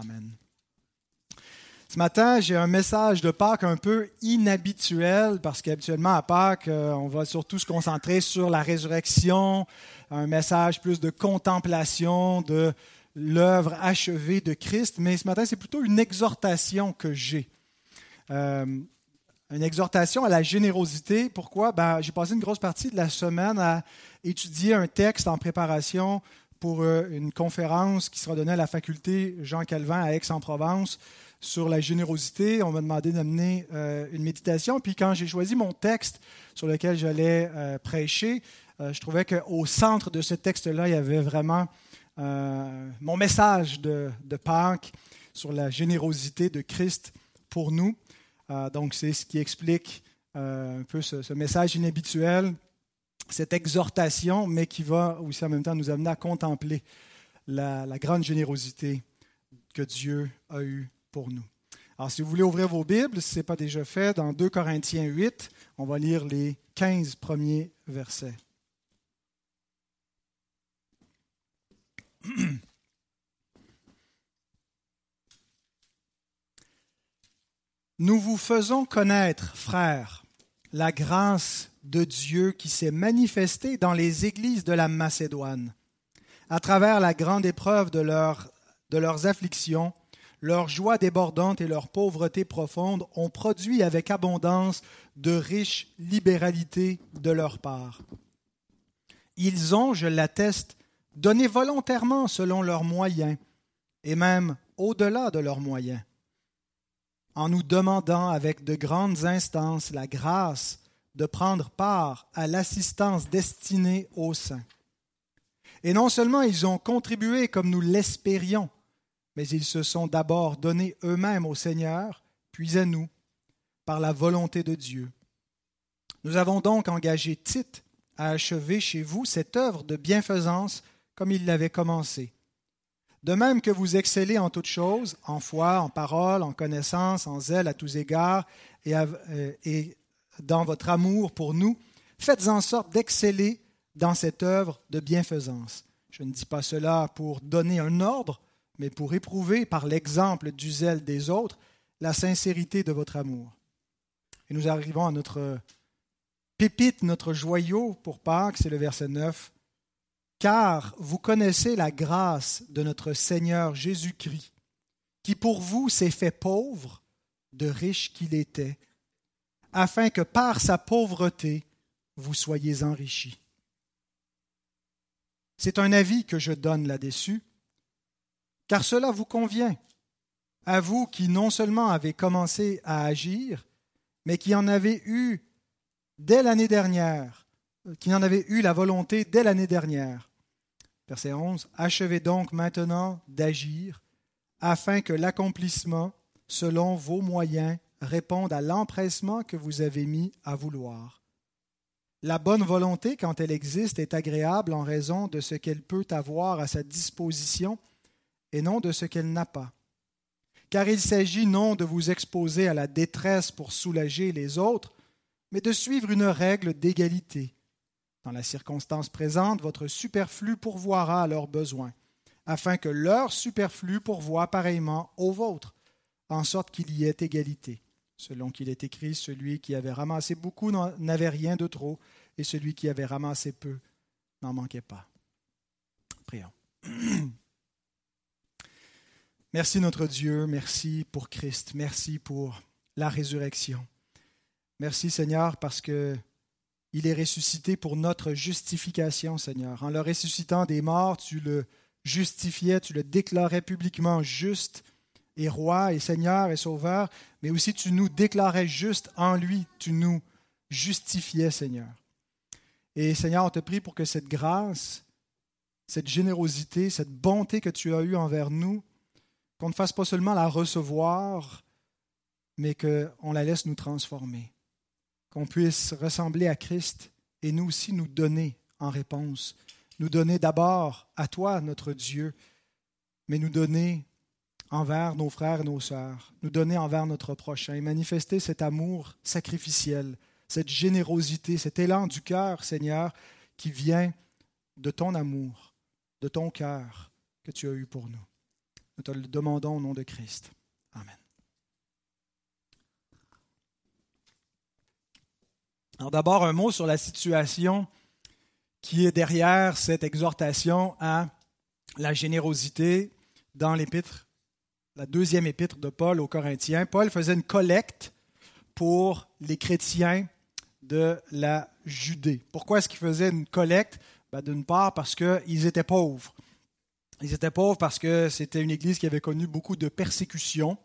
Amen. Ce matin, j'ai un message de Pâques un peu inhabituel parce qu'habituellement à Pâques, euh, on va surtout se concentrer sur la résurrection, un message plus de contemplation de l'œuvre achevée de Christ. Mais ce matin, c'est plutôt une exhortation que j'ai. Euh, une exhortation à la générosité. Pourquoi? Ben, J'ai passé une grosse partie de la semaine à étudier un texte en préparation pour euh, une conférence qui sera donnée à la faculté Jean Calvin à Aix-en-Provence sur la générosité. On m'a demandé d'amener euh, une méditation. Puis quand j'ai choisi mon texte sur lequel j'allais euh, prêcher, je trouvais qu'au centre de ce texte-là, il y avait vraiment mon message de, Pâques sur la générosité de Christ pour nous. donc c'est ce qui explique un peu ce message inhabituel cette exhortation, mais qui va aussi en même temps nous amener à contempler la, grande générosité que Dieu a eue pour nous. Alors, si vous voulez ouvrir vos Bibles, si ce n'est pas déjà fait, dans 2 Corinthiens 8, on va lire les 15 premiers versets. Nous vous faisons connaître, frères, la grâce de Dieu qui s'est manifesté dans les églises de la Macédoine. À travers la grande épreuve de, de leurs afflictions, leur joie débordante et leur pauvreté profonde ont produit avec abondance de riches libéralités de leur part. Ils ont, je l'atteste, donné volontairement selon leurs moyens, et même au-delà de leurs moyens, en nous demandant avec de grandes instances la grâce de prendre part à l'assistance destinée aux saints. Et non seulement ils ont contribué comme nous l'espérions, mais ils se sont d'abord donnés eux-mêmes au Seigneur, puis à nous, par la volonté de Dieu. Nous avons donc engagé Tite à achever chez vous cette œuvre de bienfaisance comme il l'avait commencé. De même que vous excellez en toutes choses, en foi, en parole, en connaissance, en zèle à tous égards, et, euh, et dans votre amour pour nous, faites en sorte d'exceller dans cette œuvre de bienfaisance. Je ne dis pas cela pour donner un ordre, mais pour éprouver par l'exemple du zèle des autres la sincérité de votre amour. Et nous arrivons à notre pépite, notre joyau pour Pâques, c'est le verset 9. Car vous connaissez la grâce de notre Seigneur Jésus-Christ, qui pour vous s'est fait pauvre, de riche qu'il était, afin que par sa pauvreté, vous soyez enrichis. C'est un avis que je donne là-dessus, car cela vous convient, à vous qui non seulement avez commencé à agir, mais qui en avez eu dès l'année dernière, qui en avez eu la volonté dès l'année dernière. Verset 11. Achevez donc maintenant d'agir, afin que l'accomplissement, selon vos moyens, répondent à l'empressement que vous avez mis à vouloir. La bonne volonté, quand elle existe, est agréable en raison de ce qu'elle peut avoir à sa disposition et non de ce qu'elle n'a pas. Car il s'agit non de vous exposer à la détresse pour soulager les autres, mais de suivre une règle d'égalité. Dans la circonstance présente, votre superflu pourvoira à leurs besoins, afin que leur superflu pourvoie pareillement au vôtre, en sorte qu'il y ait égalité. Selon qu'il est écrit, celui qui avait ramassé beaucoup n'avait rien de trop, et celui qui avait ramassé peu n'en manquait pas. Prions. Merci notre Dieu, merci pour Christ, merci pour la résurrection. Merci Seigneur parce que il est ressuscité pour notre justification, Seigneur. En le ressuscitant des morts, tu le justifiais, tu le déclarais publiquement juste et roi et Seigneur et Sauveur, mais aussi tu nous déclarais juste en lui, tu nous justifiais, Seigneur. Et Seigneur, on te prie pour que cette grâce, cette générosité, cette bonté que tu as eue envers nous, qu'on ne fasse pas seulement la recevoir, mais qu'on la laisse nous transformer, qu'on puisse ressembler à Christ et nous aussi nous donner en réponse, nous donner d'abord à toi, notre Dieu, mais nous donner envers nos frères et nos sœurs, nous donner envers notre prochain et manifester cet amour sacrificiel, cette générosité, cet élan du cœur, Seigneur, qui vient de ton amour, de ton cœur que tu as eu pour nous. Nous te le demandons au nom de Christ. Amen. Alors d'abord, un mot sur la situation qui est derrière cette exhortation à la générosité dans l'épître, la deuxième épître de Paul aux Corinthiens. Paul faisait une collecte pour les chrétiens de la Judée. Pourquoi est-ce qu'il faisait une collecte? Ben, D'une part parce qu'ils étaient pauvres. Ils étaient pauvres parce que c'était une église qui avait connu beaucoup de persécutions.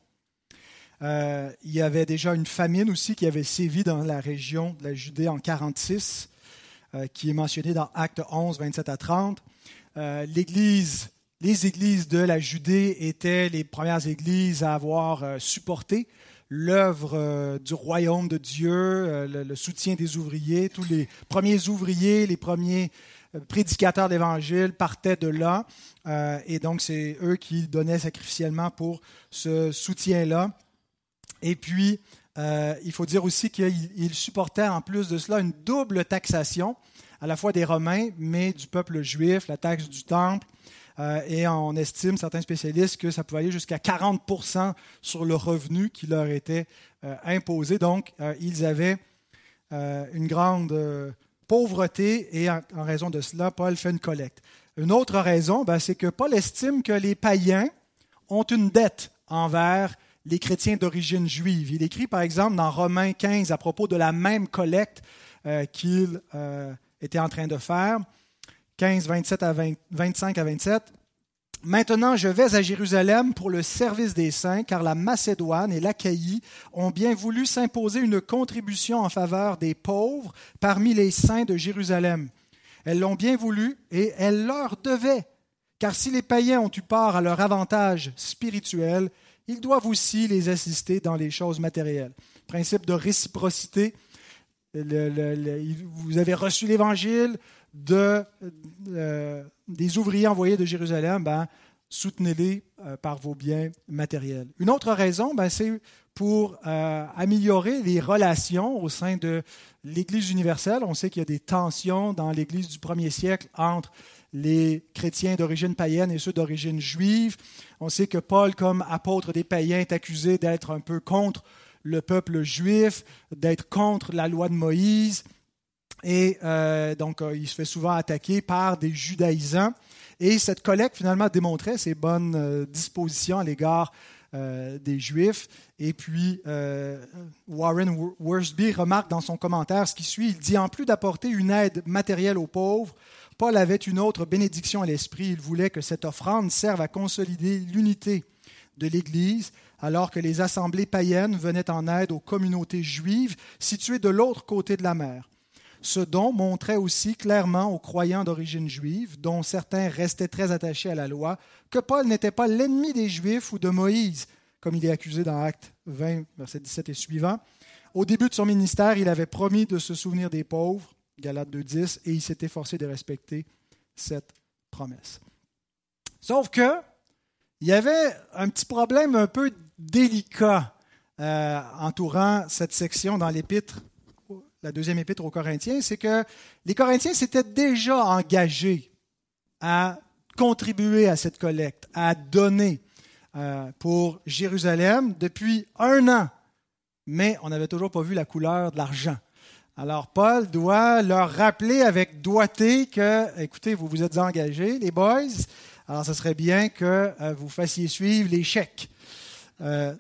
Euh, il y avait déjà une famine aussi qui avait sévi dans la région de la Judée en 46, euh, qui est mentionnée dans Actes 11, 27 à 30. Euh, l'église, les églises de la Judée étaient les premières églises à avoir supporté l'œuvre du royaume de Dieu, le, soutien des ouvriers. Tous les premiers ouvriers, les premiers prédicateurs d'Évangile partaient de là. Euh, et donc, c'est eux qui donnaient sacrificiellement pour ce soutien-là. Et puis, euh, il faut dire aussi qu'ils supportaient en plus de cela une double taxation, à la fois des Romains, mais du peuple juif, la taxe du temple. Euh, et on estime, certains spécialistes, que ça pouvait aller jusqu'à 40% sur le revenu qui leur était imposé. Donc, ils avaient une grande pauvreté et en, raison de cela, Paul fait une collecte. Une autre raison, ben, c'est que Paul estime que les païens ont une dette envers les chrétiens d'origine juive. Il écrit par exemple dans Romains 15 à propos de la même collecte euh, qu'il euh, était en train de faire, 15, 27 à 25 à 27. Maintenant, je vais à Jérusalem pour le service des saints, car la Macédoine et l'Achaïe ont bien voulu s'imposer une contribution en faveur des pauvres parmi les saints de Jérusalem. Elles l'ont bien voulu et elles leur devaient, car si les païens ont eu part à leur avantage spirituel, ils doivent aussi les assister dans les choses matérielles. Principe de réciprocité. vous avez reçu l'Évangile, de, euh, des ouvriers envoyés de Jérusalem, ben, soutenez-les euh, par vos biens matériels. Une autre raison, ben, c'est pour euh, améliorer les relations au sein de l'Église universelle. On sait qu'il y a des tensions dans l'Église du premier siècle entre les chrétiens d'origine païenne et ceux d'origine juive. On sait que Paul, comme apôtre des païens, est accusé d'être un peu contre le peuple juif, d'être contre la loi de Moïse. Et euh, donc, euh, il se fait souvent attaquer par des judaïsants. Et cette collecte, finalement, démontrait ses bonnes euh, dispositions à l'égard des Juifs. Et puis, Warren Worsby remarque dans son commentaire ce qui suit, il dit, en plus d'apporter une aide matérielle aux pauvres, Paul avait une autre bénédiction à l'esprit. Il voulait que cette offrande serve à consolider l'unité de l'Église, alors que les assemblées païennes venaient en aide aux communautés juives situées de l'autre côté de la mer. Ce don montrait aussi clairement aux croyants d'origine juive, dont certains restaient très attachés à la loi, que Paul n'était pas l'ennemi des Juifs ou de Moïse, comme il est accusé dans Actes 20, verset 17 et suivant. Au début de son ministère, il avait promis de se souvenir des pauvres, Galates 2.10, et il s'est efforcé de respecter cette promesse. Sauf que, il y avait un petit problème un peu délicat euh, entourant cette section dans l'épître la deuxième épître aux Corinthiens, c'est que les Corinthiens s'étaient déjà engagés à contribuer à cette collecte, à donner euh, pour Jérusalem depuis un an, mais on n'avait toujours pas vu la couleur de l'argent. Alors Paul doit leur rappeler avec doigté que, écoutez, vous vous êtes engagés, les boys, alors ce serait bien que euh, vous fassiez suivre les chèques. Euh,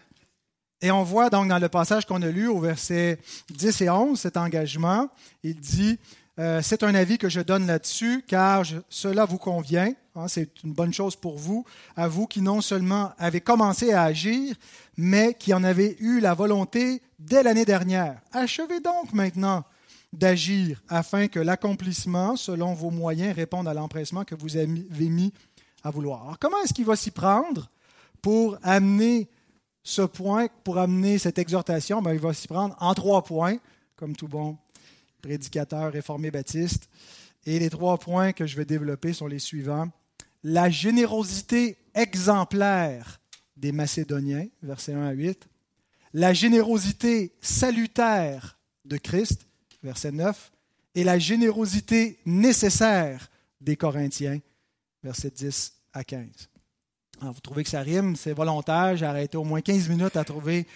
et on voit donc dans le passage qu'on a lu au verset 10 et 11 cet engagement. Il dit, euh, c'est un avis que je donne là-dessus, car cela vous convient, hein, c'est une bonne chose pour vous, à vous qui non seulement avez commencé à agir, mais qui en avez eu la volonté dès l'année dernière. Achevez donc maintenant d'agir afin que l'accomplissement, selon vos moyens, réponde à l'empressement que vous avez mis à vouloir. Alors comment est-ce qu'il va s'y prendre pour amener ce point pour amener cette exhortation, ben, il va s'y prendre en trois points, comme tout bon prédicateur réformé baptiste. Et les trois points que je vais développer sont les suivants. La générosité exemplaire des Macédoniens, versets 1 à 8. La générosité salutaire de Christ, verset 9. Et la générosité nécessaire des Corinthiens, versets 10 à 15. Vous trouvez que ça rime, c'est volontaire. J'ai arrêté au moins 15 minutes à trouver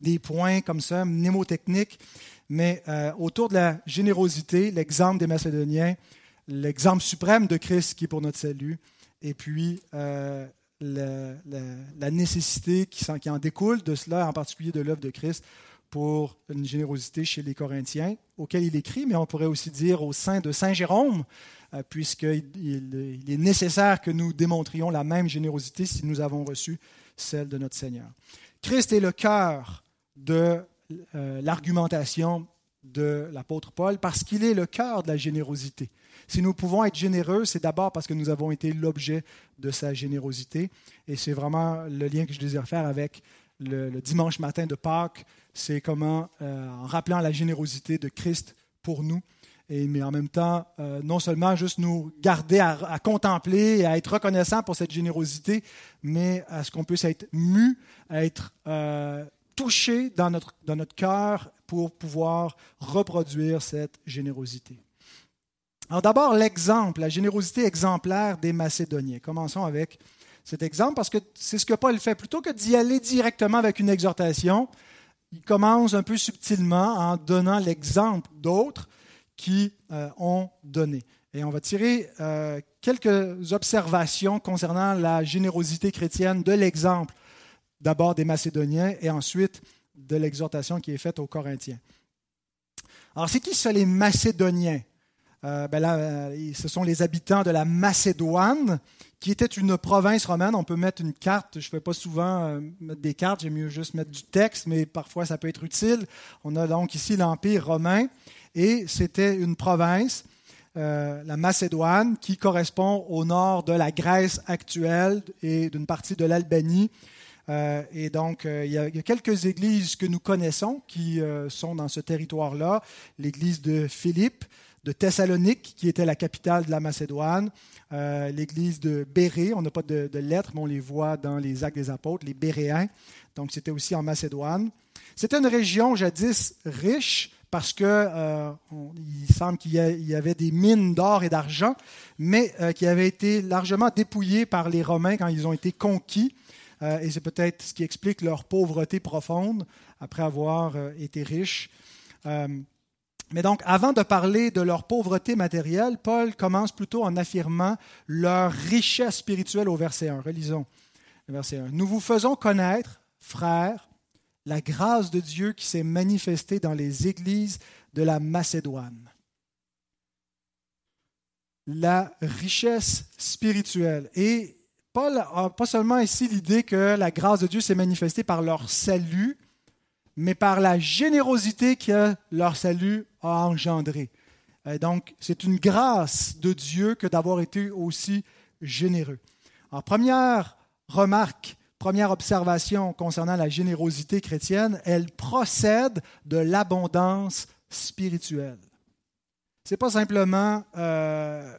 des points comme ça, mnémotechniques. Mais euh, autour de la générosité, l'exemple des Macédoniens, l'exemple suprême de Christ qui est pour notre salut, et puis euh, la, nécessité qui, en découle de cela, en particulier de l'œuvre de Christ, pour une générosité chez les Corinthiens, auquel il écrit, mais on pourrait aussi dire au sein de Saint Jérôme, euh, puisqu'il il est nécessaire que nous démontrions la même générosité si nous avons reçu celle de notre Seigneur. Christ est le cœur de euh, l'argumentation de l'apôtre Paul parce qu'il est le cœur de la générosité. Si nous pouvons être généreux, c'est d'abord parce que nous avons été l'objet de sa générosité. Et c'est vraiment le lien que je désire faire avec le, dimanche matin de Pâques. C'est comment, euh, en rappelant la générosité de Christ pour nous, mais en même temps, euh, non seulement juste nous garder à, contempler et à être reconnaissant pour cette générosité, mais à ce qu'on puisse être mu, à être euh, touché dans notre, dans notre cœur pour pouvoir reproduire cette générosité. Alors d'abord, l'exemple, la générosité exemplaire des Macédoniens. Commençons avec cet exemple parce que c'est ce que Paul fait. Plutôt que d'y aller directement avec une exhortation, il commence un peu subtilement en donnant l'exemple d'autres qui euh, ont donné. Et on va tirer euh, quelques observations concernant la générosité chrétienne de l'exemple d'abord des Macédoniens et ensuite de l'exhortation qui est faite aux Corinthiens. Alors, c'est qui ça les Macédoniens? Euh, ben là, Ce sont les habitants de la Macédoine, qui était une province romaine. On peut mettre une carte, je ne fais pas souvent mettre des cartes, j'aime mieux juste mettre du texte, mais parfois ça peut être utile. On a donc ici l'Empire romain et c'était une province, euh, la Macédoine, qui correspond au nord de la Grèce actuelle et d'une partie de l'Albanie. Euh, et donc, euh, il, y a, quelques églises que nous connaissons qui sont dans ce territoire-là. L'église de Philippe, de Thessalonique, qui était la capitale de la Macédoine, l'église de Bérée, on n'a pas de, lettres, mais on les voit dans les actes des apôtres, les Béréens, donc c'était aussi en Macédoine. C'était une région jadis riche, parce qu'il euh, semble qu'il y avait des mines d'or et d'argent, mais euh, qui avaient été largement dépouillées par les Romains quand ils ont été conquis. Euh, et c'est peut-être ce qui explique leur pauvreté profonde après avoir été riches. Mais donc, avant de parler de leur pauvreté matérielle, Paul commence plutôt en affirmant leur richesse spirituelle au verset 1. Relisons le verset 1. Nous vous faisons connaître, frères, la grâce de Dieu qui s'est manifestée dans les églises de la Macédoine. La richesse spirituelle. Et Paul n'a pas seulement ici l'idée que la grâce de Dieu s'est manifestée par leur salut, mais par la générosité que leur salut a engendré. donc, c'est une grâce de Dieu que d'avoir été aussi généreux. En première remarque, Première observation concernant la générosité chrétienne, elle procède de l'abondance spirituelle. Ce n'est pas simplement euh,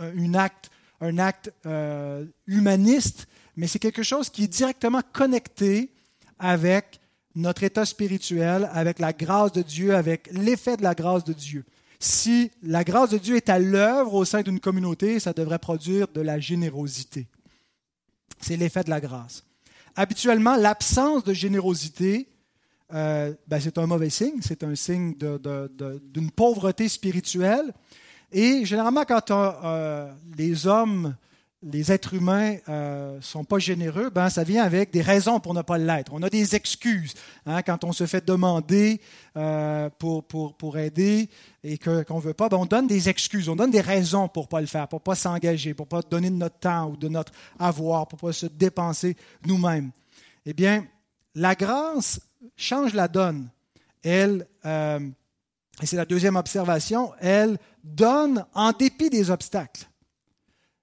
un acte, un acte euh, humaniste, mais c'est quelque chose qui est directement connecté avec notre état spirituel, avec la grâce de Dieu, avec l'effet de la grâce de Dieu. Si la grâce de Dieu est à l'œuvre au sein d'une communauté, ça devrait produire de la générosité. C'est l'effet de la grâce. Habituellement, l'absence de générosité, euh, ben, c'est un mauvais signe, c'est un signe d'une pauvreté spirituelle. Et généralement, quand euh, les hommes les êtres humains ne euh, sont pas généreux, ben, ça vient avec des raisons pour ne pas l'être. On a des excuses. Hein, quand on se fait demander euh, pour, pour, pour, aider et qu'on ne veut pas, ben, on donne des excuses, on donne des raisons pour ne pas le faire, pour ne pas s'engager, pour ne pas donner de notre temps ou de notre avoir, pour ne pas se dépenser nous-mêmes. Eh bien, la grâce change la donne. Elle, euh, et c'est la deuxième observation, elle donne en dépit des obstacles.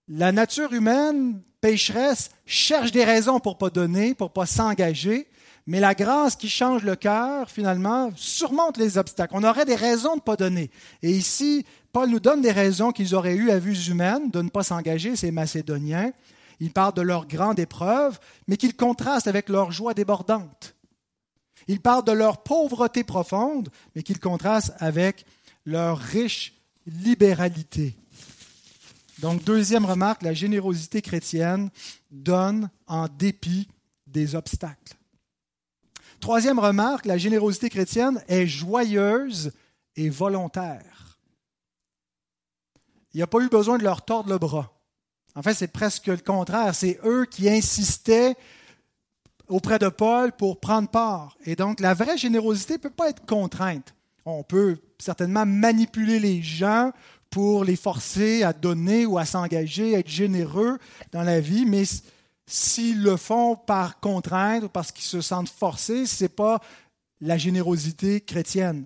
La nature humaine, pécheresse, cherche des raisons pour ne pas donner, pour ne pas s'engager, mais la grâce qui change le cœur, finalement, surmonte les obstacles. On aurait des raisons de ne pas donner. Et ici, Paul nous donne des raisons qu'ils auraient eues à vue humaine de ne pas s'engager, ces Macédoniens. Il parle de leur grande épreuve, mais qu'il contraste avec leur joie débordante. Il parle de leur pauvreté profonde, mais qu'il contraste avec leur riche libéralité. Donc, deuxième remarque, la générosité chrétienne donne en dépit des obstacles. Troisième remarque, la générosité chrétienne est joyeuse et volontaire. Il n'y a pas eu besoin de leur tordre le bras. En fait, c'est presque le contraire. C'est eux qui insistaient auprès de Paul pour prendre part. Et donc, la vraie générosité ne peut pas être contrainte. On peut certainement manipuler les gens pour les forcer à donner ou à s'engager, à être généreux dans la vie, mais s'ils le font par contrainte ou parce qu'ils se sentent forcés, ce n'est pas la générosité chrétienne.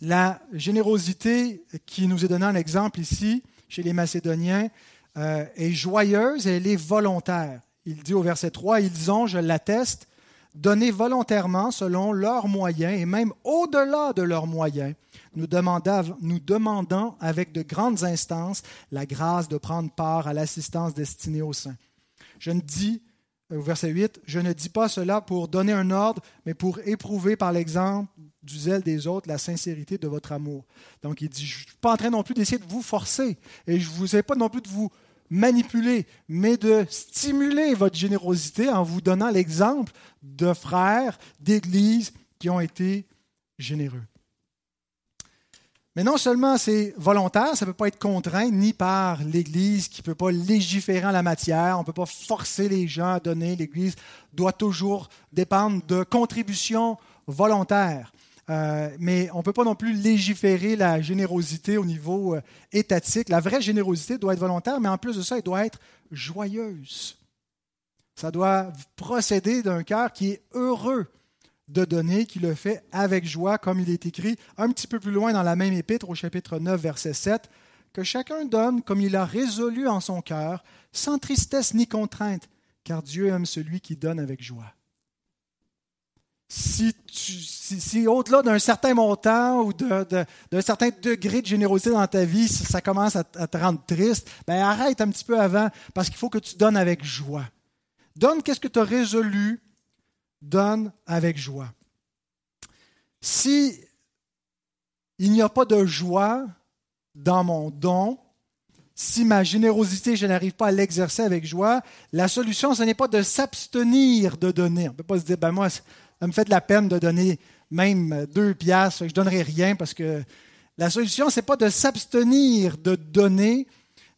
La générosité qui nous est donnée en exemple ici, chez les Macédoniens, euh, est joyeuse et elle est volontaire. Il dit au verset 3, ils ont, je l'atteste, donné volontairement selon leurs moyens et même au-delà de leurs moyens, nous, nous demandant avec de grandes instances la grâce de prendre part à l'assistance destinée aux saints. Je ne dis, euh, au verset 8, je ne dis pas cela pour donner un ordre, mais pour éprouver par l'exemple du zèle des autres la sincérité de votre amour. Donc il dit, je ne suis pas en train non plus d'essayer de vous forcer, et je ne vous ai pas non plus de vous manipuler, mais de stimuler votre générosité en vous donnant l'exemple de frères, d'églises qui ont été généreux. Mais non seulement c'est volontaire, ça ne peut pas être contraint ni par l'Église qui ne peut pas légiférer en la matière, on ne peut pas forcer les gens à donner, l'Église doit toujours dépendre de contributions volontaires. Euh, mais on ne peut pas non plus légiférer la générosité au niveau euh, étatique. La vraie générosité doit être volontaire, mais en plus de ça, elle doit être joyeuse. Ça doit procéder d'un cœur qui est heureux de donner, qui le fait avec joie, comme il est écrit un petit peu plus loin dans la même épître, au chapitre 9, verset 7, que chacun donne comme il a résolu en son cœur, sans tristesse ni contrainte, car Dieu aime celui qui donne avec joie si, au-delà d'un certain montant ou d'un certain degré de générosité dans ta vie, ça commence à, te rendre triste, ben arrête un petit peu avant parce qu'il faut que tu donnes avec joie. Donne qu'est-ce que tu as résolu, donne avec joie. Si il n'y a pas de joie dans mon don, si ma générosité, je n'arrive pas à l'exercer avec joie, la solution, ce n'est pas de s'abstenir de donner. On ne peut pas se dire, ben moi, ça me fait de la peine de donner même deux piastres, je ne donnerai rien parce que la solution, ce n'est pas de s'abstenir de donner,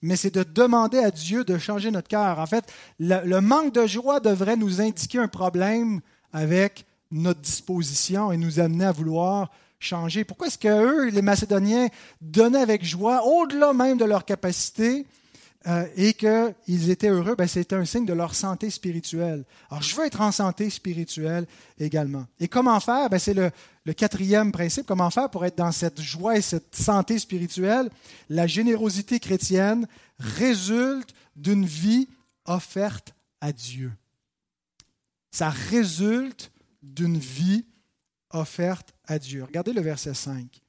mais c'est de demander à Dieu de changer notre cœur. En fait, le, manque de joie devrait nous indiquer un problème avec notre disposition et nous amener à vouloir changer. Pourquoi est-ce que eux, les Macédoniens, donnaient avec joie, au-delà même de leur capacité, euh, et qu'ils étaient heureux, ben, c'était un signe de leur santé spirituelle. Alors, je veux être en santé spirituelle également. Et comment faire? Ben, c'est le, quatrième principe. Comment faire pour être dans cette joie et cette santé spirituelle? La générosité chrétienne résulte d'une vie offerte à Dieu. Ça résulte d'une vie offerte à Dieu. Regardez le verset 5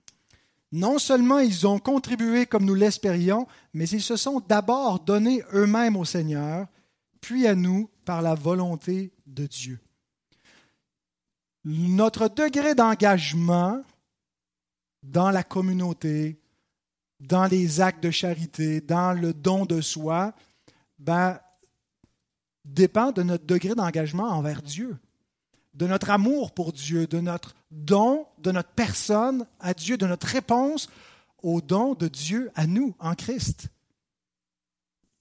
non seulement ils ont contribué comme nous l'espérions, mais ils se sont d'abord donnés eux-mêmes au Seigneur, puis à nous par la volonté de Dieu. Notre degré d'engagement dans la communauté, dans les actes de charité, dans le don de soi, ben, dépend de notre degré d'engagement envers Dieu de notre amour pour Dieu, de notre don, de notre personne à Dieu, de notre réponse au don de Dieu à nous en Christ.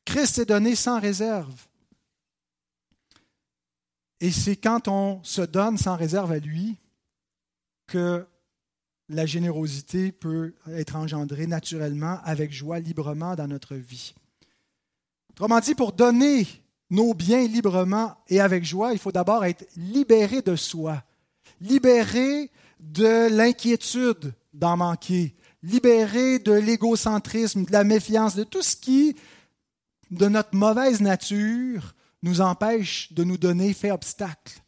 Christ est donné sans réserve. Et c'est quand on se donne sans réserve à lui que la générosité peut être engendrée naturellement, avec joie, librement dans notre vie. Autrement dit, pour donner nos biens librement et avec joie, il faut d'abord être libéré de soi, libéré de l'inquiétude d'en manquer, libéré de l'égocentrisme, de la méfiance, de tout ce qui, de notre mauvaise nature, nous empêche de nous donner, fait obstacle.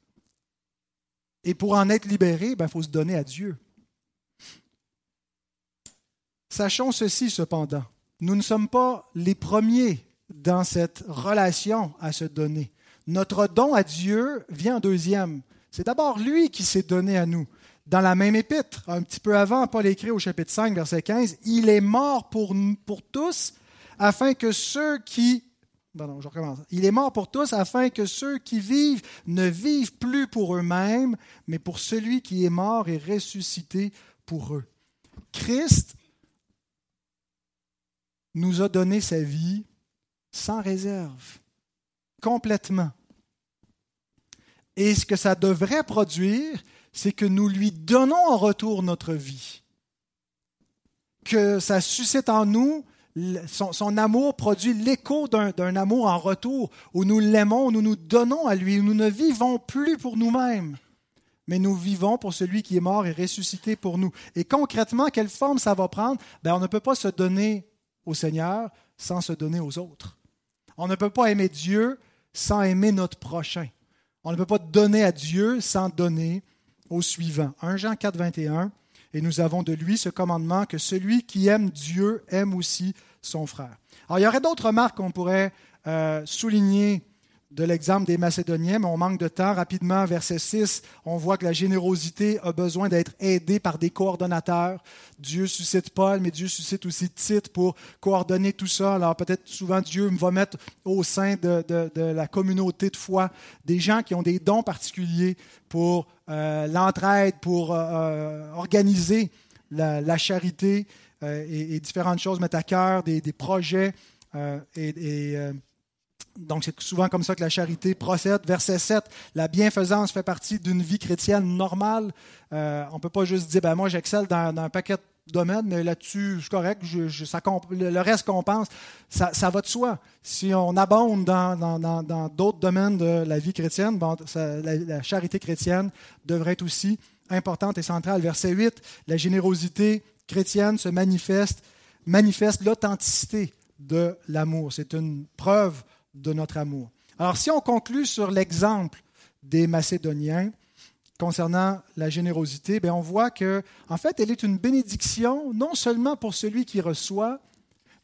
Et pour en être libéré, il ben, faut se donner à Dieu. Sachons ceci cependant, nous ne sommes pas les premiers dans cette relation à se donner. Notre don à Dieu vient en deuxième. C'est d'abord lui qui s'est donné à nous. Dans la même épître, un petit peu avant, Paul écrit au chapitre 5, verset 15, Il est mort pour, pour tous afin que ceux qui je recommence. Il est mort pour tous afin que ceux qui vivent ne vivent plus pour eux-mêmes, mais pour celui qui est mort et ressuscité pour eux. Christ nous a donné sa vie sans réserve, complètement. Et ce que ça devrait produire, c'est que nous lui donnons en retour notre vie. Que ça suscite en nous, son, amour produit l'écho d'un amour en retour, où nous l'aimons, où nous nous donnons à lui, où nous ne vivons plus pour nous-mêmes, mais nous vivons pour celui qui est mort et ressuscité pour nous. Et concrètement, quelle forme ça va prendre? Ben, On ne peut pas se donner au Seigneur sans se donner aux autres. On ne peut pas aimer Dieu sans aimer notre prochain. On ne peut pas donner à Dieu sans donner au suivant. 1 Jean 4, 21. Et nous avons de lui ce commandement que celui qui aime Dieu aime aussi son frère. Alors, il y aurait d'autres remarques qu'on pourrait euh, souligner de l'exemple des Macédoniens, mais on manque de temps. Rapidement, verset 6, on voit que la générosité a besoin d'être aidée par des coordonnateurs. Dieu suscite Paul, mais Dieu suscite aussi Tite pour coordonner tout ça. Alors peut-être souvent Dieu va mettre au sein de, la communauté de foi des gens qui ont des dons particuliers pour euh, l'entraide, pour euh, euh, organiser la, charité et, différentes choses, mettre à cœur des, projets et donc, c'est souvent comme ça que la charité procède. Verset 7, la bienfaisance fait partie d'une vie chrétienne normale. Euh, on ne peut pas juste dire, ben, moi, j'excelle dans, un paquet de domaines, mais là-dessus, je je, ça, le reste qu'on pense, ça, va de soi. Si on abonde dans, d'autres domaines de la vie chrétienne, la, la, charité chrétienne devrait être aussi importante et centrale. Verset 8, la générosité chrétienne se manifeste, manifeste l'authenticité de l'amour. C'est une preuve de notre amour. Alors si on conclut sur l'exemple des Macédoniens concernant la générosité, bien, on voit que en fait, elle est une bénédiction non seulement pour celui qui reçoit,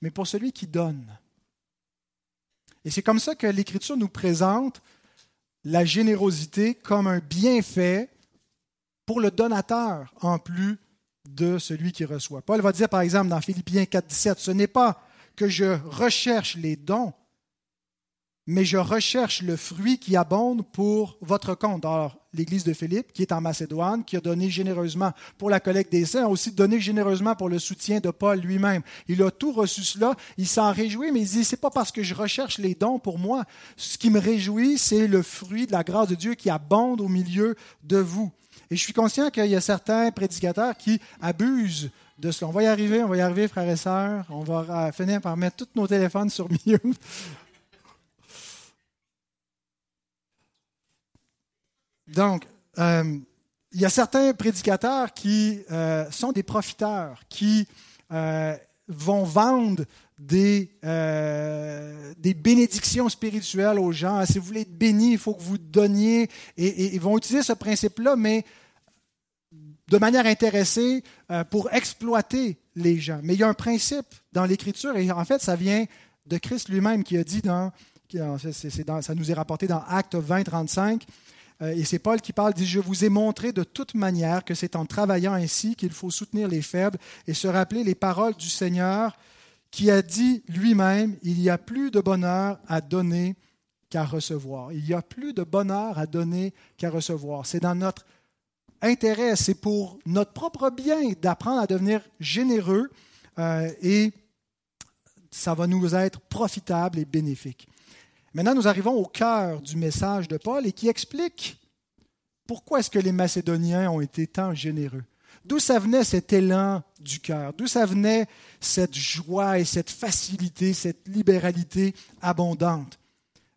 mais pour celui qui donne. Et c'est comme ça que l'Écriture nous présente la générosité comme un bienfait pour le donateur en plus de celui qui reçoit. Paul va dire par exemple dans Philippiens 4.17, ce n'est pas que je recherche les dons, mais je recherche le fruit qui abonde pour votre compte. Alors, l'Église de Philippe, qui est en Macédoine, qui a donné généreusement pour la collecte des saints, a aussi donné généreusement pour le soutien de Paul lui-même. Il a tout reçu cela, il s'en réjouit, mais il dit, c'est pas parce que je recherche les dons pour moi. Ce qui me réjouit, c'est le fruit de la grâce de Dieu qui abonde au milieu de vous. Et je suis conscient qu'il y a certains prédicateurs qui abusent de cela. On va y arriver, on va y arriver, frères et sœurs. On va finir par mettre tous nos téléphones sur mute. Donc, euh, il y a certains prédicateurs qui euh, sont des profiteurs, qui euh, vont vendre des, des bénédictions spirituelles aux gens. Si vous voulez être béni, il faut que vous donniez. Et, ils vont utiliser ce principe-là, mais de manière intéressée pour exploiter les gens. Mais il y a un principe dans l'Écriture, et en fait, ça vient de Christ lui-même qui a dit dans, ça nous est rapporté dans Acte 20, 35, euh, et c'est Paul qui parle, dit, je vous ai montré de toute manière que c'est en travaillant ainsi qu'il faut soutenir les faibles et se rappeler les paroles du Seigneur qui a dit lui-même, il y a plus de bonheur à donner qu'à recevoir. Il y a plus de bonheur à donner qu'à recevoir. C'est dans notre intérêt, c'est pour notre propre bien d'apprendre à devenir généreux euh, et ça va nous être profitable et bénéfique. Maintenant, nous arrivons au cœur du message de Paul et qui explique pourquoi est-ce que les Macédoniens ont été tant généreux. D'où ça venait cet élan du cœur? D'où ça venait cette joie et cette facilité, cette libéralité abondante?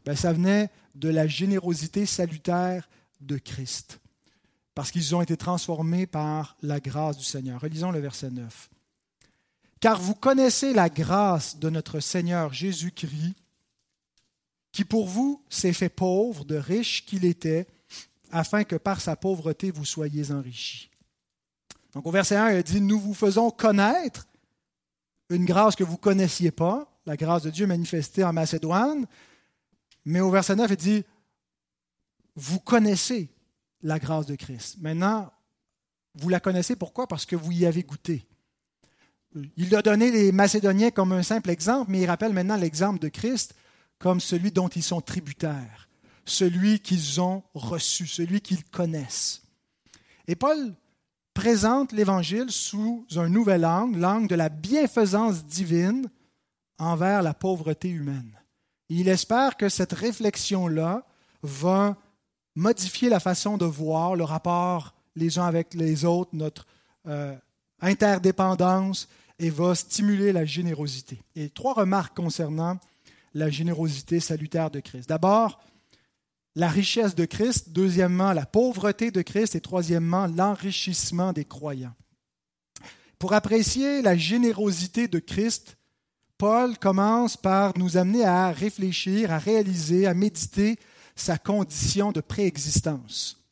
Ben, Ça venait de la générosité salutaire de Christ, parce qu'ils ont été transformés par la grâce du Seigneur. Relisons le verset 9. Car vous connaissez la grâce de notre Seigneur Jésus-Christ qui pour vous s'est fait pauvre de riche qu'il était, afin que par sa pauvreté vous soyez enrichis. Donc au verset 1, il dit, nous vous faisons connaître une grâce que vous ne connaissiez pas, la grâce de Dieu manifestée en Macédoine. Mais au verset 9, il dit, vous connaissez la grâce de Christ. Maintenant, vous la connaissez pourquoi? Parce que vous y avez goûté. il a donné les Macédoniens comme un simple exemple, mais il rappelle maintenant l'exemple de Christ comme celui dont ils sont tributaires, celui qu'ils ont reçu, celui qu'ils connaissent. Et Paul présente l'Évangile sous un nouvel angle, l'angle de la bienfaisance divine envers la pauvreté humaine. Il espère que cette réflexion-là va modifier la façon de voir le rapport les uns avec les autres, notre euh, interdépendance, et va stimuler la générosité. Et trois remarques concernant la générosité salutaire de Christ. D'abord, la richesse de Christ, deuxièmement, la pauvreté de Christ, et troisièmement, l'enrichissement des croyants. Pour apprécier la générosité de Christ, Paul commence par nous amener à réfléchir, à réaliser, à méditer sa condition de préexistence.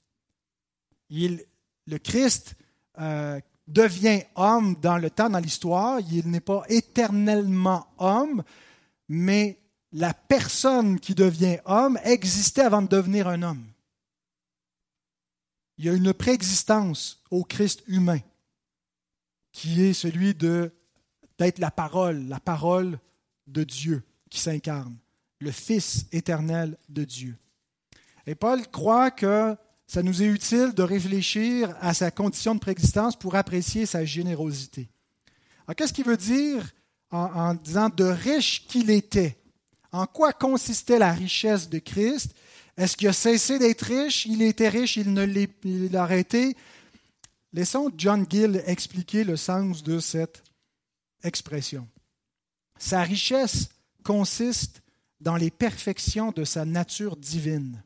Il, le Christ euh, devient homme dans le temps, dans l'histoire. Il n'est pas éternellement homme, mais la personne qui devient homme existait avant de devenir un homme. Il y a une préexistence au Christ humain, qui est celui d'être la parole, la parole de Dieu qui s'incarne, le Fils éternel de Dieu. Et Paul croit que ça nous est utile de réfléchir à sa condition de préexistence pour apprécier sa générosité. Alors, qu'est-ce qu'il veut dire en, disant de riche qu'il était? En quoi consistait la richesse de Christ? Est-ce qu'il a cessé d'être riche? Il était riche, il ne l'a arrêté. Laissons John Gill expliquer le sens de cette expression. Sa richesse consiste dans les perfections de sa nature divine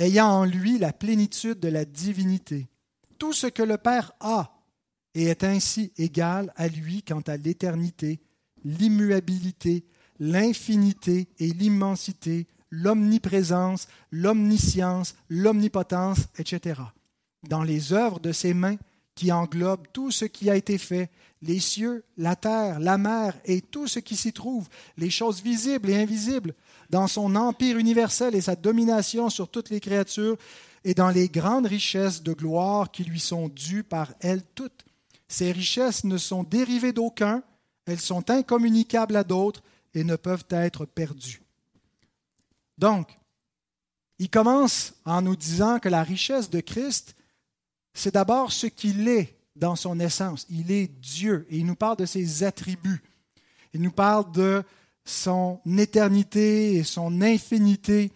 ayant en lui la plénitude de la divinité. Tout ce que le Père a et est ainsi égal à lui quant à l'éternité, l'immuabilité, l'infinité et l'immensité, l'omniprésence, l'omniscience, l'omnipotence, etc. Dans les œuvres de ses mains qui englobent tout ce qui a été fait, les cieux, la terre, la mer et tout ce qui s'y trouve, les choses visibles et invisibles, dans son empire universel et sa domination sur toutes les créatures, et dans les grandes richesses de gloire qui lui sont dues par elles toutes. Ces richesses ne sont dérivées d'aucun, elles sont incommunicables à d'autres et ne peuvent être perdues. Donc, il commence en nous disant que la richesse de Christ, c'est d'abord ce qu'il est dans son essence. Il est Dieu et il nous parle de ses attributs. Il nous parle de son éternité et son infinité.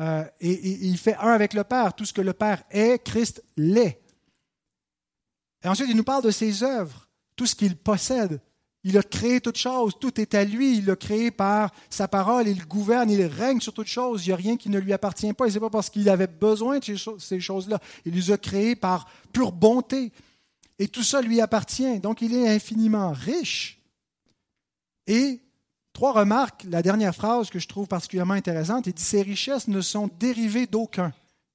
Euh, et, il fait un avec le Père. Tout ce que le Père est, Christ l'est. Et ensuite, il nous parle de ses œuvres, tout ce qu'il possède. Il a créé toutes choses, tout est à lui, il l'a créé par sa parole, il gouverne, il règne sur toutes choses, il n'y a rien qui ne lui appartient pas, et ce n'est pas parce qu'il avait besoin de ces choses-là, il les a créées par pure bonté, et tout ça lui appartient, donc il est infiniment riche. Et Trois remarques. La dernière phrase que je trouve particulièrement intéressante, il dit Ces richesses ne sont dérivées d'aucun.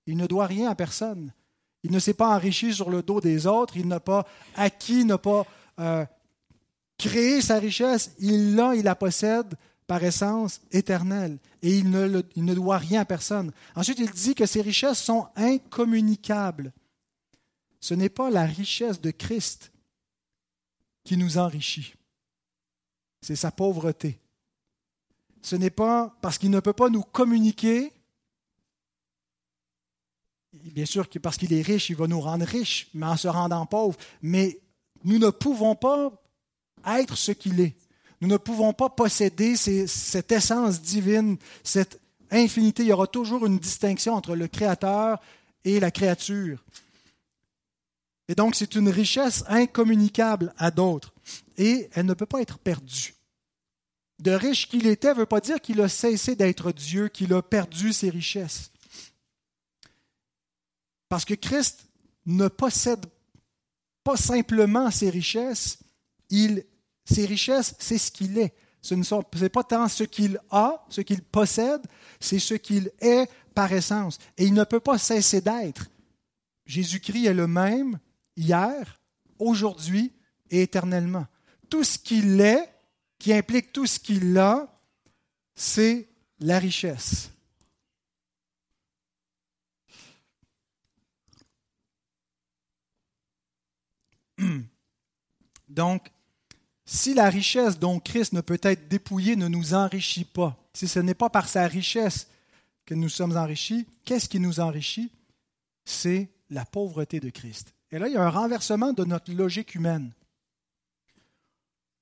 Il ne doit rien à personne. Il ne s'est pas enrichi sur le dos des autres. Il n'a pas acquis, n'a pas euh, créé sa richesse. Il l'a, il la possède par essence éternelle. Et il ne, doit rien à personne. Ensuite, il dit que ces richesses sont incommunicables. Ce n'est pas la richesse de Christ qui nous enrichit. C'est sa pauvreté ce n'est pas parce qu'il ne peut pas nous communiquer. Bien sûr que parce qu'il est riche, il va nous rendre riches, mais en se rendant pauvres. Mais nous ne pouvons pas être ce qu'il est. Nous ne pouvons pas posséder cette essence divine, cette infinité. Il y aura toujours une distinction entre le Créateur et la créature. Et donc, c'est une richesse incommunicable à d'autres. Et elle ne peut pas être perdue de riche qu'il était ne veut pas dire qu'il a cessé d'être Dieu, qu'il a perdu ses richesses. Parce que Christ ne possède pas simplement ses richesses, il, ses richesses, c'est ce qu'il est. Ce n'est pas tant ce qu'il a, ce qu'il possède, c'est ce qu'il est par essence. Et il ne peut pas cesser d'être. Jésus-Christ est le même hier, aujourd'hui et éternellement. Tout ce qu'il est, qui implique tout ce qu'il a, c'est la richesse. Donc, si la richesse dont Christ ne peut être dépouillé ne nous enrichit pas, si ce n'est pas par sa richesse que nous sommes enrichis, qu'est-ce qui nous enrichit? C'est la pauvreté de Christ. Et là, il y a un renversement de notre logique humaine.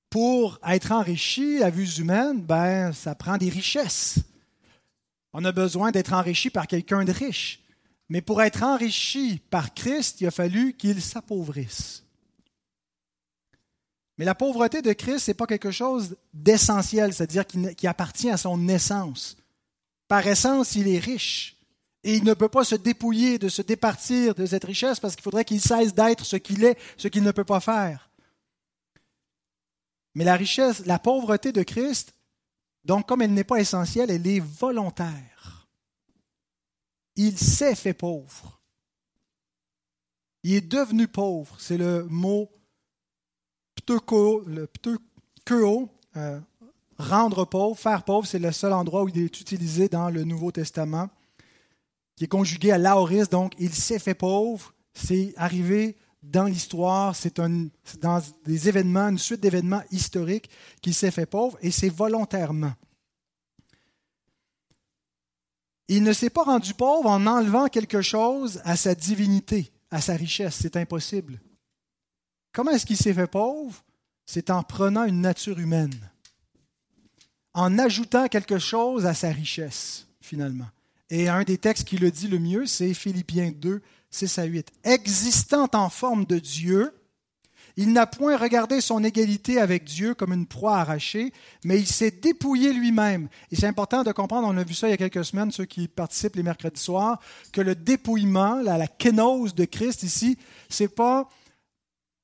Pour être enrichi à vue humaine, ben, ça prend des richesses. On a besoin d'être enrichi par quelqu'un de riche. Mais pour être enrichi par Christ, il a fallu qu'il s'appauvrisse. Mais la pauvreté de Christ, ce n'est pas quelque chose d'essentiel, c'est-à-dire qui, appartient à son essence. Par essence, il est riche. Et il ne peut pas se dépouiller, de se départir de cette richesse parce qu'il faudrait qu'il cesse d'être ce qu'il est, ce qu'il ne peut pas faire. Mais la richesse, la pauvreté de Christ, donc comme elle n'est pas essentielle, elle est volontaire. Il s'est fait pauvre. Il est devenu pauvre. C'est le mot le pteuko, euh, rendre pauvre, faire pauvre, c'est le seul endroit où il est utilisé dans le Nouveau Testament, qui est conjugué à laoris, donc il s'est fait pauvre, c'est arrivé dans l'histoire, c'est dans des événements, une suite d'événements historiques qu'il s'est fait pauvre, et c'est volontairement. Il ne s'est pas rendu pauvre en enlevant quelque chose à sa divinité, à sa richesse. C'est impossible. Comment est-ce qu'il s'est fait pauvre? C'est en prenant une nature humaine, en ajoutant quelque chose à sa richesse, finalement. Et un des textes qui le dit le mieux, c'est Philippiens 2, 6 à 8. Existant en forme de Dieu, il n'a point regardé son égalité avec Dieu comme une proie arrachée, mais il s'est dépouillé lui-même. Et c'est important de comprendre, on a vu ça il y a quelques semaines, ceux qui participent les mercredis soirs, que le dépouillement, la, la kénose de Christ ici, c'est pas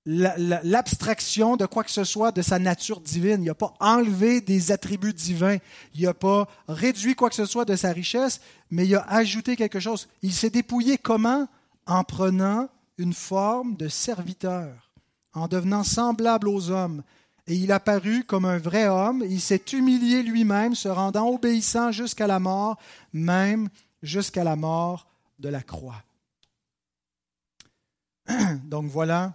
l'abstraction de quoi que ce soit de sa nature divine. Il n'a pas enlevé des attributs divins. Il n'a pas réduit quoi que ce soit de sa richesse, mais il a ajouté quelque chose. Il s'est dépouillé comment? En prenant une forme de serviteur, en devenant semblable aux hommes. Et il a paru comme un vrai homme. Il s'est humilié lui-même, se rendant obéissant jusqu'à la mort, même jusqu'à la mort de la croix. Donc voilà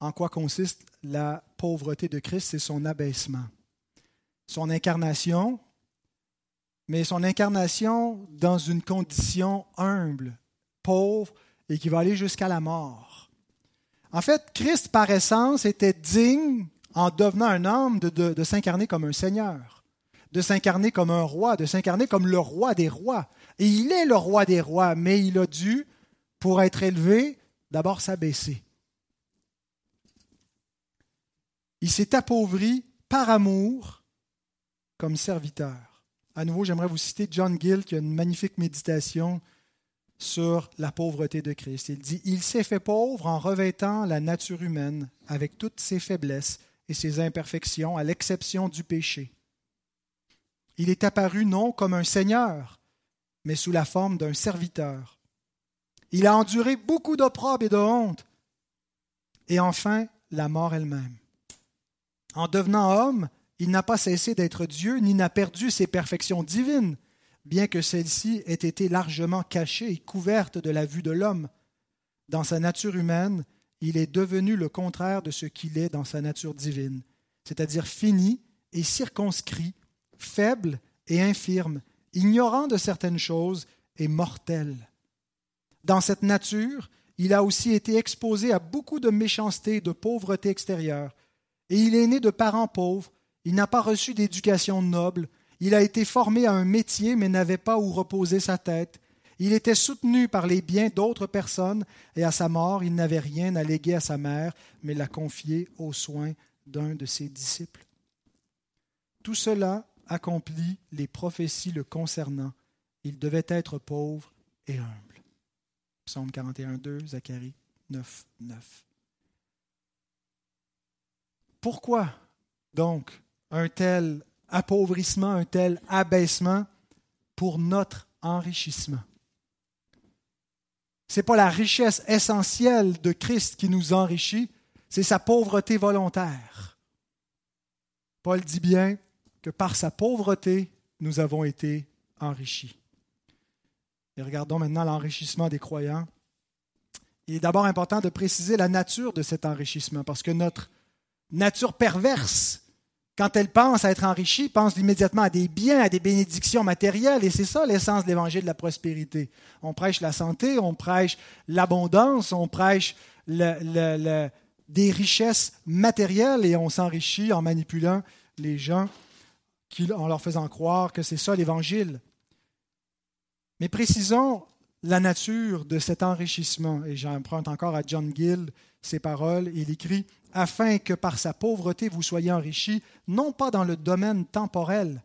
en quoi consiste la pauvreté de Christ, c'est son abaissement. Son incarnation, mais son incarnation dans une condition humble, pauvre, et qui va aller jusqu'à la mort. En fait, Christ, par essence, était digne, en devenant un homme, de, s'incarner comme un seigneur, de s'incarner comme un roi, de s'incarner comme le roi des rois. Et il est le roi des rois, mais il a dû, pour être élevé, d'abord s'abaisser. Il s'est appauvri par amour comme serviteur. À nouveau, j'aimerais vous citer John Gill qui a une magnifique méditation sur la pauvreté de Christ. Il dit Il s'est fait pauvre en revêtant la nature humaine avec toutes ses faiblesses et ses imperfections, à l'exception du péché. Il est apparu non comme un seigneur, mais sous la forme d'un serviteur. Il a enduré beaucoup d'opprobre et de honte, et enfin la mort elle-même. En devenant homme, il n'a pas cessé d'être Dieu, ni n'a perdu ses perfections divines, bien que celles-ci aient été largement cachées et couvertes de la vue de l'homme. Dans sa nature humaine, il est devenu le contraire de ce qu'il est dans sa nature divine, c'est-à-dire fini et circonscrit, faible et infirme, ignorant de certaines choses et mortel. Dans cette nature, il a aussi été exposé à beaucoup de méchanceté et de pauvreté extérieure, et il est né de parents pauvres, il n'a pas reçu d'éducation noble, il a été formé à un métier mais n'avait pas où reposer sa tête. Il était soutenu par les biens d'autres personnes et à sa mort, il n'avait rien à léguer à sa mère, mais l'a confié aux soins d'un de ses disciples. Tout cela accomplit les prophéties le concernant. Il devait être pauvre et humble. Psaume 41, 2, Zacharie 9, 9. Pourquoi donc un tel appauvrissement, un tel abaissement pour notre enrichissement? Ce n'est pas la richesse essentielle de Christ qui nous enrichit, c'est sa pauvreté volontaire. Paul dit bien que par sa pauvreté, nous avons été enrichis. Et regardons maintenant l'enrichissement des croyants. il est d'abord important de préciser la nature de cet enrichissement, parce que notre nature perverse, quand elle pense à être enrichie, pense immédiatement à des biens, à des bénédictions matérielles, et c'est ça l'essence de l'évangile de la prospérité. On prêche la santé, on prêche l'abondance, on prêche des richesses matérielles, et on s'enrichit en manipulant les gens, en leur faisant croire que c'est ça l'évangile. Mais précisons la nature de cet enrichissement. Et j'emprunte encore à John Gill ces paroles. Il écrit Afin que par sa pauvreté vous soyez enrichis, non pas dans le domaine temporel,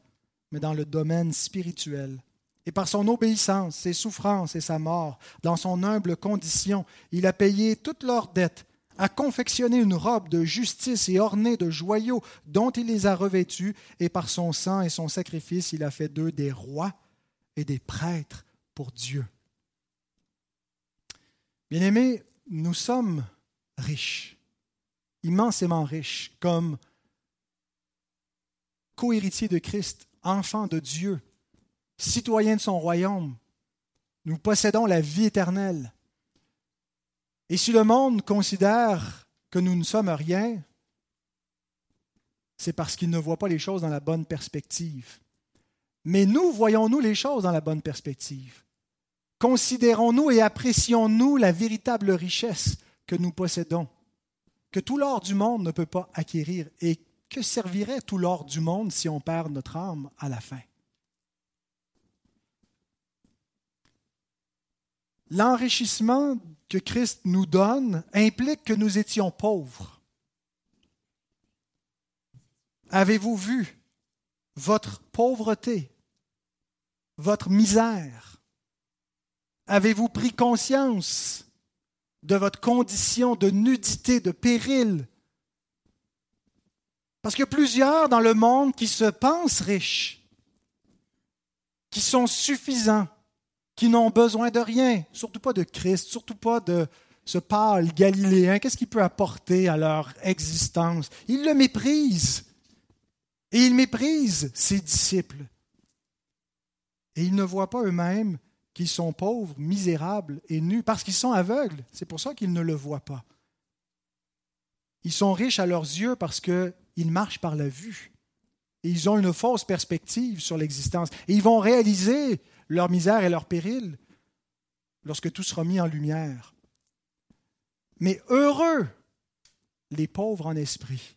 mais dans le domaine spirituel. Et par son obéissance, ses souffrances et sa mort, dans son humble condition, il a payé toutes leurs dettes, a confectionné une robe de justice et ornée de joyaux dont il les a revêtus, et par son sang et son sacrifice, il a fait d'eux des rois et des prêtres pour Dieu. Bien-aimés, nous sommes riches, immensément riches, comme co-héritiers de Christ, enfants de Dieu, citoyens de son royaume. Nous possédons la vie éternelle. Et si le monde considère que nous ne sommes rien, c'est parce qu'il ne voit pas les choses dans la bonne perspective. Mais nous, voyons-nous les choses dans la bonne perspective? Considérons-nous et apprécions-nous la véritable richesse que nous possédons, que tout l'or du monde ne peut pas acquérir, et que servirait tout l'or du monde si on perd notre âme à la fin? L'enrichissement que Christ nous donne implique que nous étions pauvres. Avez-vous vu votre pauvreté, votre misère? Avez-vous pris conscience de votre condition de nudité, de péril Parce que plusieurs dans le monde qui se pensent riches, qui sont suffisants, qui n'ont besoin de rien, surtout pas de Christ, surtout pas de ce pâle galiléen, qu'est-ce qu'il peut apporter à leur existence? Ils le méprisent. Et ils méprisent ses disciples. Et ils ne voient pas eux-mêmes qu'ils sont pauvres, misérables et nus, parce qu'ils sont aveugles. C'est pour ça qu'ils ne le voient pas. Ils sont riches à leurs yeux parce qu'ils marchent par la vue. Et ils ont une fausse perspective sur l'existence. Et ils vont réaliser leur misère et leur péril lorsque tout sera mis en lumière. Mais heureux les pauvres en esprit.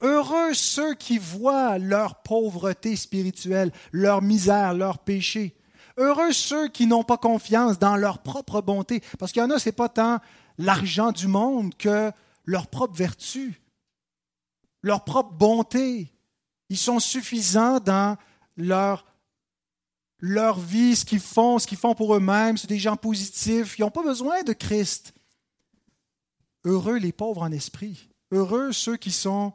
Heureux ceux qui voient leur pauvreté spirituelle, leur misère, leur péché, Heureux ceux qui n'ont pas confiance dans leur propre bonté, parce qu'il y en a, ce n'est pas tant l'argent du monde que leur propre vertu, leur propre bonté. Ils sont suffisants dans leur, leur vie, ce qu'ils font, ce qu'ils font pour eux-mêmes. C'est des gens positifs. Ils n'ont pas besoin de Christ. Heureux les pauvres en esprit. Heureux ceux qui sont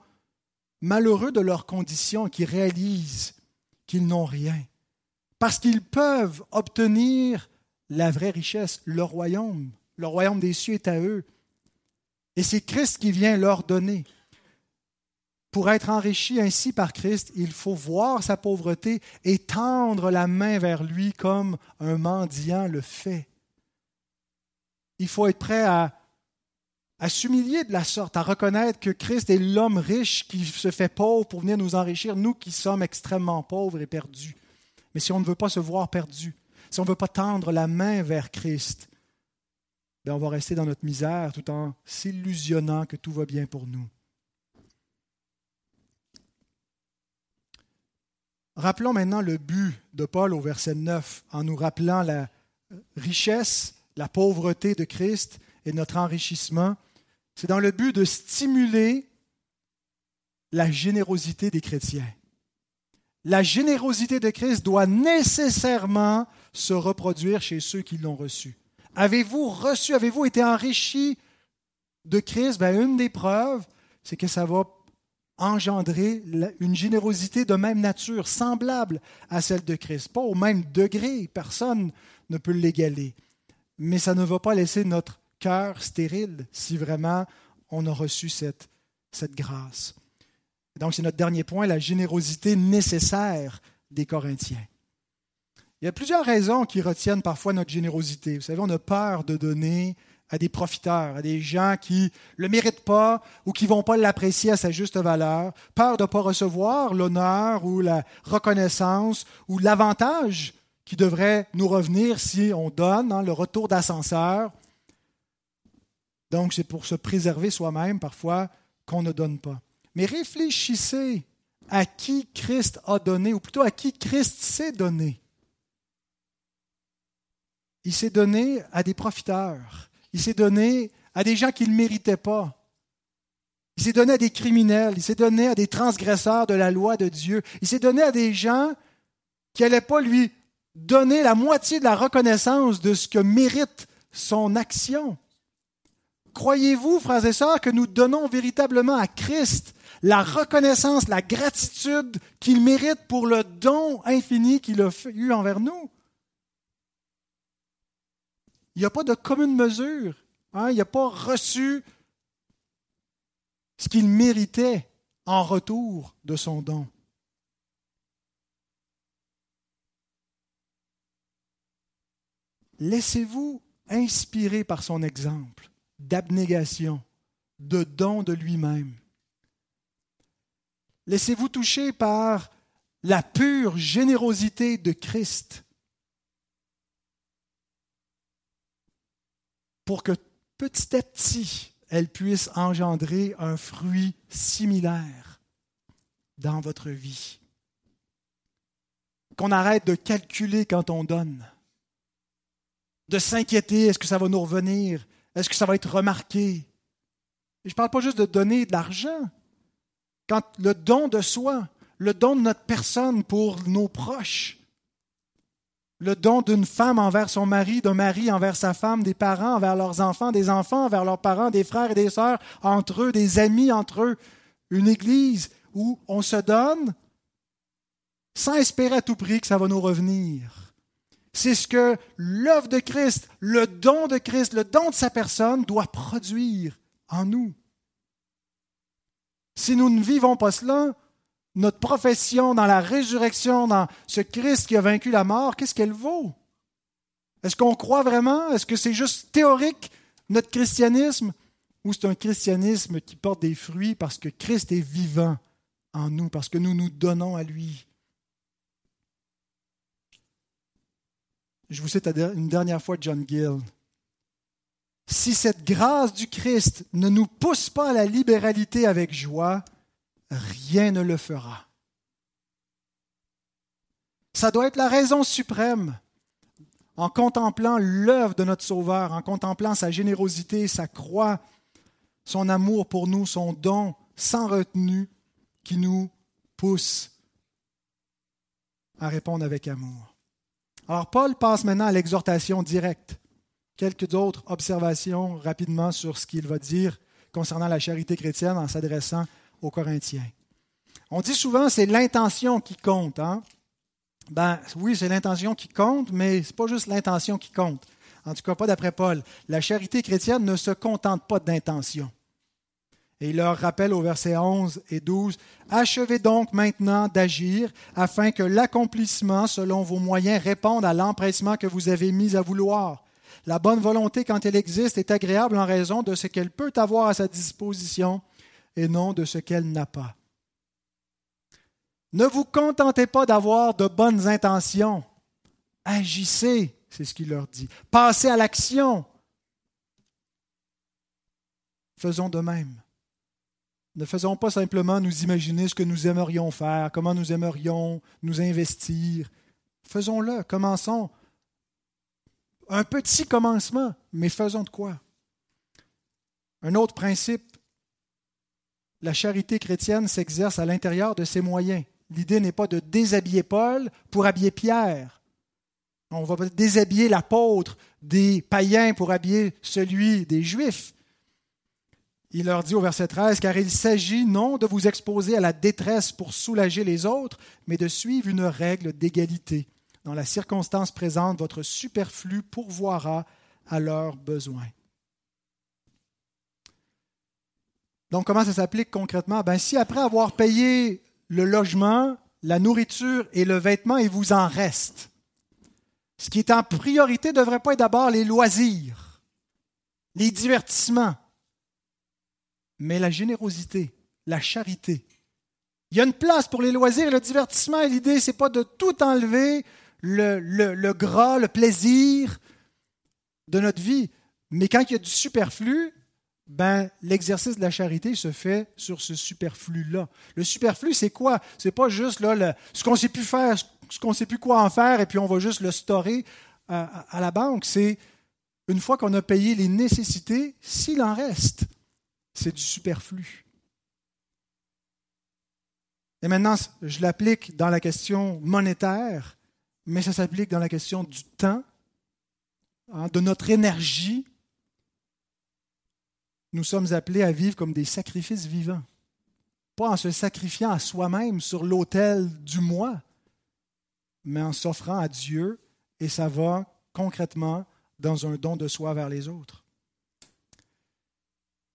malheureux de leur condition, qui réalisent qu'ils n'ont rien parce qu'ils peuvent obtenir la vraie richesse, le royaume. Le royaume des cieux est à eux. Et c'est Christ qui vient leur donner. Pour être enrichi ainsi par Christ, il faut voir sa pauvreté et tendre la main vers lui comme un mendiant le fait. Il faut être prêt à, à s'humilier de la sorte, à reconnaître que Christ est l'homme riche qui se fait pauvre pour venir nous enrichir, nous qui sommes extrêmement pauvres et perdus. Mais si on ne veut pas se voir perdu, si on ne veut pas tendre la main vers Christ, bien on va rester dans notre misère tout en s'illusionnant que tout va bien pour nous. Rappelons maintenant le but de Paul au verset 9 en nous rappelant la richesse, la pauvreté de Christ et notre enrichissement. C'est dans le but de stimuler la générosité des chrétiens la générosité de Christ doit nécessairement se reproduire chez ceux qui l'ont reçu. Avez-vous reçu, avez-vous été enrichi de Christ? Ben, Une des preuves, c'est que ça va engendrer une générosité de même nature, semblable à celle de Christ. Pas au même degré, personne ne peut l'égaler. Mais ça ne va pas laisser notre cœur stérile si vraiment on a reçu cette, cette grâce. Donc, c'est notre dernier point, la générosité nécessaire des Corinthiens. Il y a plusieurs raisons qui retiennent parfois notre générosité. Vous savez, on a peur de donner à des profiteurs, à des gens qui ne le méritent pas ou qui ne vont pas l'apprécier à sa juste valeur, peur de ne pas recevoir l'honneur ou la reconnaissance ou l'avantage qui devrait nous revenir si on donne, hein, le retour d'ascenseur. Donc c'est pour se préserver soi-même parfois qu'on ne donne pas. Mais réfléchissez à qui Christ a donné, ou plutôt à qui Christ s'est donné. Il s'est donné à des profiteurs. Il s'est donné à des gens qui ne méritaient pas. Il s'est donné à des criminels. Il s'est donné à des transgresseurs de la loi de Dieu. Il s'est donné à des gens qui n'allaient pas lui donner la moitié de la reconnaissance de ce que mérite son action. Croyez-vous, frères et sœurs, que nous donnons véritablement à Christ la reconnaissance, la gratitude qu'il mérite pour le don infini qu'il a eu envers nous? Il n'y a pas de commune mesure. Hein? Il n'a pas reçu ce qu'il méritait en retour de son don. Laissez-vous inspirer par son exemple d'abnégation, de don de lui-même. Laissez-vous toucher par la pure générosité de Christ pour que petit à petit, elle puisse engendrer un fruit similaire dans votre vie. Qu'on arrête de calculer quand on donne, de s'inquiéter, est-ce que ça va nous revenir, est-ce que ça va être remarqué. je ne parle pas juste de donner de l'argent, quand le don de soi, le don de notre personne pour nos proches, le don d'une femme envers son mari, d'un mari envers sa femme, des parents envers leurs enfants, des enfants envers leurs parents, des frères et des sœurs entre eux, des amis entre eux, une église où on se donne sans espérer à tout prix que ça va nous revenir. C'est ce que l'œuvre de Christ, le don de Christ, le don de sa personne doit produire en nous. Si nous ne vivons pas cela, notre profession dans la résurrection, dans ce Christ qui a vaincu la mort, qu'est-ce qu'elle vaut? Est-ce qu'on croit vraiment? Est-ce que c'est juste théorique, notre christianisme? Ou c'est un christianisme qui porte des fruits parce que Christ est vivant en nous, parce que nous nous donnons à lui? Je vous cite une dernière fois John Gill. Si cette grâce du Christ ne nous pousse pas à la libéralité avec joie, rien ne le fera. Ça doit être la raison suprême en contemplant l'œuvre de notre Sauveur, en contemplant sa générosité, sa croix, son amour pour nous, son don sans retenue qui nous pousse à répondre avec amour. Alors Paul passe maintenant à l'exhortation directe. Quelques autres observations rapidement sur ce qu'il va dire concernant la charité chrétienne en s'adressant aux Corinthiens. On dit souvent c'est l'intention qui compte. Hein? Ben oui, c'est l'intention qui compte, mais ce n'est pas juste l'intention qui compte. En tout cas, pas d'après Paul. La charité chrétienne ne se contente pas d'intention. Et il leur rappelle au verset 11 et 12, Achevez donc maintenant d'agir afin que l'accomplissement selon vos moyens réponde à l'empressement que vous avez mis à vouloir. La bonne volonté, quand elle existe, est agréable en raison de ce qu'elle peut avoir à sa disposition et non de ce qu'elle n'a pas. Ne vous contentez pas d'avoir de bonnes intentions. Agissez, c'est ce qu'il leur dit. Passez à l'action. Faisons de même. Ne faisons pas simplement nous imaginer ce que nous aimerions faire, comment nous aimerions nous investir. Faisons-le, commençons. Un petit commencement, mais faisons de quoi? Un autre principe la charité chrétienne s'exerce à l'intérieur de ses moyens. L'idée n'est pas de déshabiller Paul pour habiller Pierre. On va déshabiller l'apôtre des païens pour habiller celui des Juifs. Il leur dit au verset 13, car il s'agit non de vous exposer à la détresse pour soulager les autres, mais de suivre une règle d'égalité. Dans la circonstance présente, votre superflu pourvoira à leurs besoins. Donc, comment ça s'applique concrètement? Ben, si après avoir payé le logement, la nourriture et le vêtement, il vous en reste, ce qui est en priorité ne devrait pas être d'abord les loisirs. les divertissements, mais la générosité, la charité. Il y a une place pour les loisirs et le divertissement, et l'idée, ce n'est pas de tout enlever, le, le, gras, le plaisir de notre vie. Mais quand il y a du superflu, ben, l'exercice de la charité se fait sur ce superflu-là. Le superflu, c'est quoi? C'est pas juste là, ce qu'on sait plus faire, ce qu'on sait plus quoi en faire, et puis on va juste le storer à la banque. C'est une fois qu'on a payé les nécessités, s'il en reste, c'est du superflu. Et maintenant, je l'applique dans la question monétaire, mais ça s'applique dans la question du temps, hein, de notre énergie. Nous sommes appelés à vivre comme des sacrifices vivants, pas en se sacrifiant à soi-même sur l'autel du moi, mais en s'offrant à Dieu, et ça va concrètement dans un don de soi vers les autres.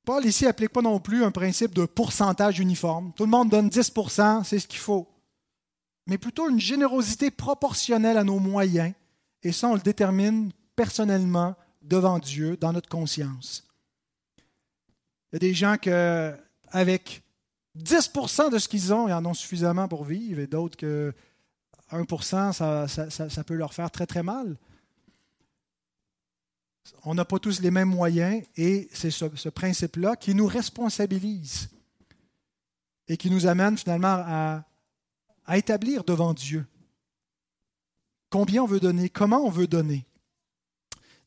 Paul ici n'applique pas non plus un principe de pourcentage uniforme. Tout le monde donne 10% c'est ce qu'il faut. Mais plutôt une générosité proportionnelle à nos moyens, et ça, on le détermine personnellement devant Dieu, dans notre conscience. Il y a des gens qui, avec 10% de ce qu'ils ont, ils en ont suffisamment pour vivre, et d'autres que 1% ça, ça peut leur faire très très mal on n'a pas tous les mêmes moyens et c'est ce, principe-là qui nous responsabilise et qui nous amène finalement à, à établir devant Dieu combien on veut donner, comment on veut donner.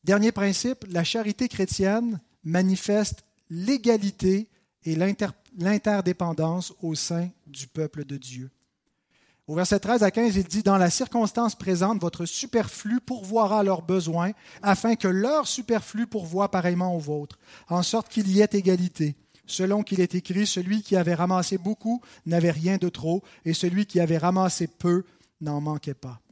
Dernier principe, la charité chrétienne manifeste l'égalité et l'interdépendance au sein du peuple de Dieu. Au verset 13 à 15, il dit, Dans la circonstance présente, votre superflu pourvoira à leurs besoins, afin que leur superflu pourvoie pareillement au vôtre, en sorte qu'il y ait égalité. Selon qu'il est écrit, celui qui avait ramassé beaucoup n'avait rien de trop, et celui qui avait ramassé peu n'en manquait pas.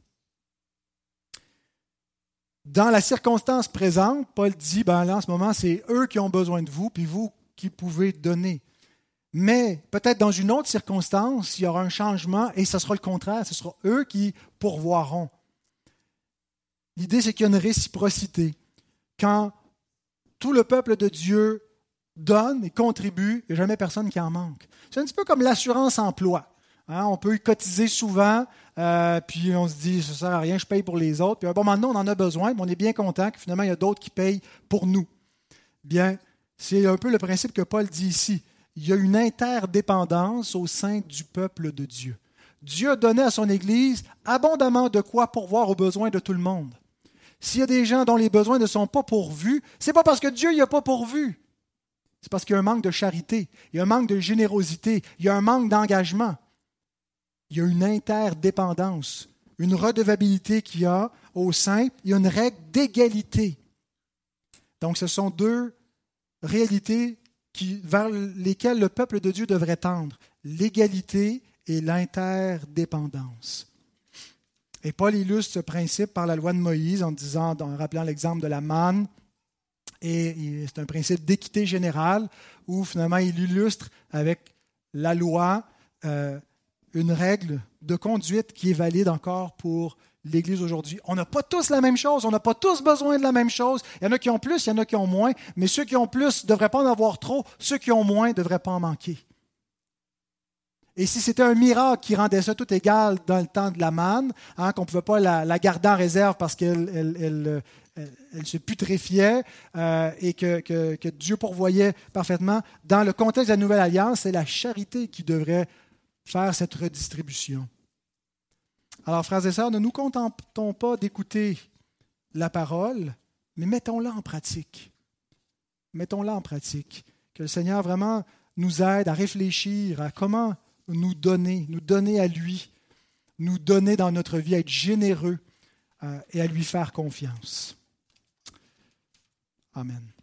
Dans la circonstance présente, Paul dit, ben là, en ce moment, c'est eux qui ont besoin de vous, puis vous qui pouvez donner. Mais peut-être dans une autre circonstance, il y aura un changement et ce sera le contraire. Ce sera eux qui pourvoiront. L'idée, c'est qu'il y a une réciprocité. Quand tout le peuple de Dieu donne et contribue, il n'y a jamais personne qui en manque. C'est un petit peu comme l'assurance emploi. Hein. on peut y cotiser souvent, euh, puis on se dit, ça ne sert à rien, je paye pour les autres. Puis bon, maintenant, on en a besoin, mais on est bien content que finalement, il y a d'autres qui payent pour nous. Bien, c'est un peu le principe que Paul dit ici il y a une interdépendance au sein du peuple de Dieu. Dieu a donné à son Église abondamment de quoi pourvoir aux besoins de tout le monde. S'il y a des gens dont les besoins ne sont pas pourvus, c'est pas parce que Dieu n'y a pas pourvu. C'est parce qu'il y a un manque de charité, il y a un manque de générosité, il y a un manque d'engagement. Il y a une interdépendance, une redevabilité qu'il y a au sein, il y a une règle d'égalité. Donc ce sont deux réalités vers lesquels le peuple de Dieu devrait tendre, l'égalité et l'interdépendance. Et Paul illustre ce principe par la loi de Moïse en disant, en rappelant l'exemple de la manne, et c'est un principe d'équité générale où finalement il illustre avec la loi euh, une règle de conduite qui est valide encore pour l'Église aujourd'hui. On n'a pas tous la même chose, on n'a pas tous besoin de la même chose. Il y en a qui ont plus, il y en a qui ont moins, mais ceux qui ont plus ne devraient pas en avoir trop, ceux qui ont moins ne devraient pas en manquer. Et si c'était un miracle qui rendait ça tout égal dans le temps de la manne, hein, qu'on ne pouvait pas la, garder en réserve parce qu'elle elle, se putréfiait euh, et que, que Dieu pourvoyait parfaitement, dans le contexte de la Nouvelle Alliance, c'est la charité qui devrait faire cette redistribution. Alors, frères et sœurs, ne nous contentons pas d'écouter la parole, mais mettons-la en pratique. Mettons-la en pratique. Que le Seigneur vraiment nous aide à réfléchir à comment nous donner, nous donner à lui, nous donner dans notre vie, à être généreux euh, et à lui faire confiance. Amen.